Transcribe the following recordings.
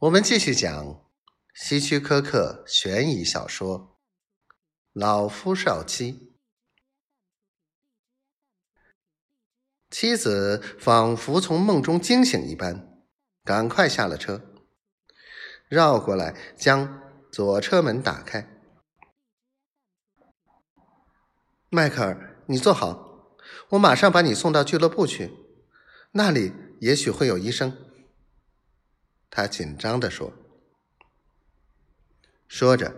我们继续讲希区柯克悬疑小说《老夫少妻》。妻子仿佛从梦中惊醒一般，赶快下了车，绕过来将左车门打开。迈克尔，你坐好，我马上把你送到俱乐部去，那里也许会有医生。他紧张地说。说着，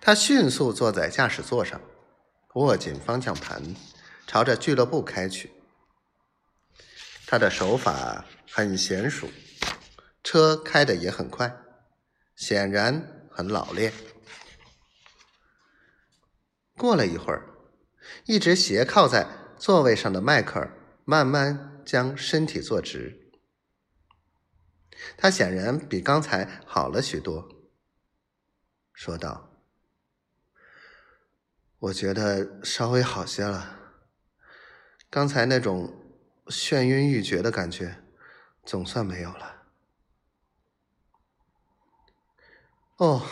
他迅速坐在驾驶座上，握紧方向盘，朝着俱乐部开去。他的手法很娴熟，车开得也很快，显然很老练。过了一会儿，一直斜靠在座位上的迈克尔慢慢将身体坐直，他显然比刚才好了许多，说道：“我觉得稍微好些了，刚才那种……”眩晕欲绝的感觉总算没有了。哦，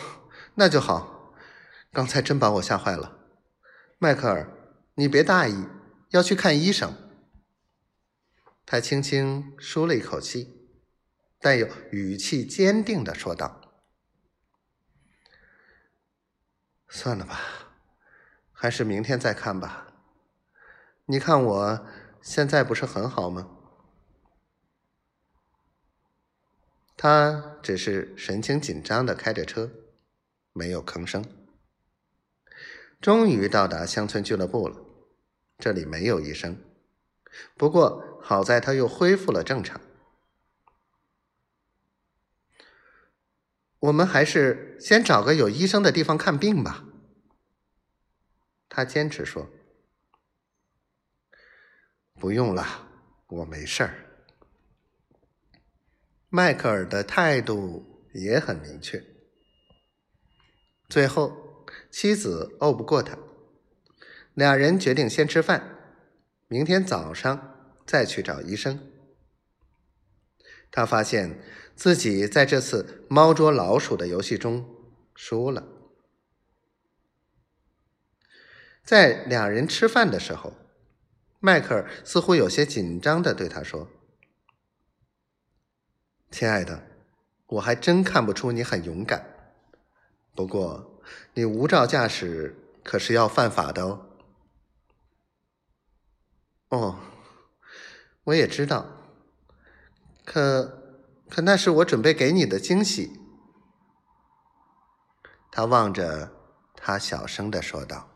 那就好。刚才真把我吓坏了，迈克尔，你别大意，要去看医生。他轻轻舒了一口气，但又语气坚定的说道：“算了吧，还是明天再看吧。你看我。”现在不是很好吗？他只是神情紧张的开着车，没有吭声。终于到达乡村俱乐部了，这里没有医生，不过好在他又恢复了正常。我们还是先找个有医生的地方看病吧。他坚持说。不用了，我没事儿。迈克尔的态度也很明确。最后，妻子拗不过他，俩人决定先吃饭，明天早上再去找医生。他发现自己在这次猫捉老鼠的游戏中输了。在两人吃饭的时候。迈克尔似乎有些紧张的对他说：“亲爱的，我还真看不出你很勇敢。不过，你无照驾驶可是要犯法的哦。”“哦，我也知道。可，可那是我准备给你的惊喜。”他望着他，小声的说道。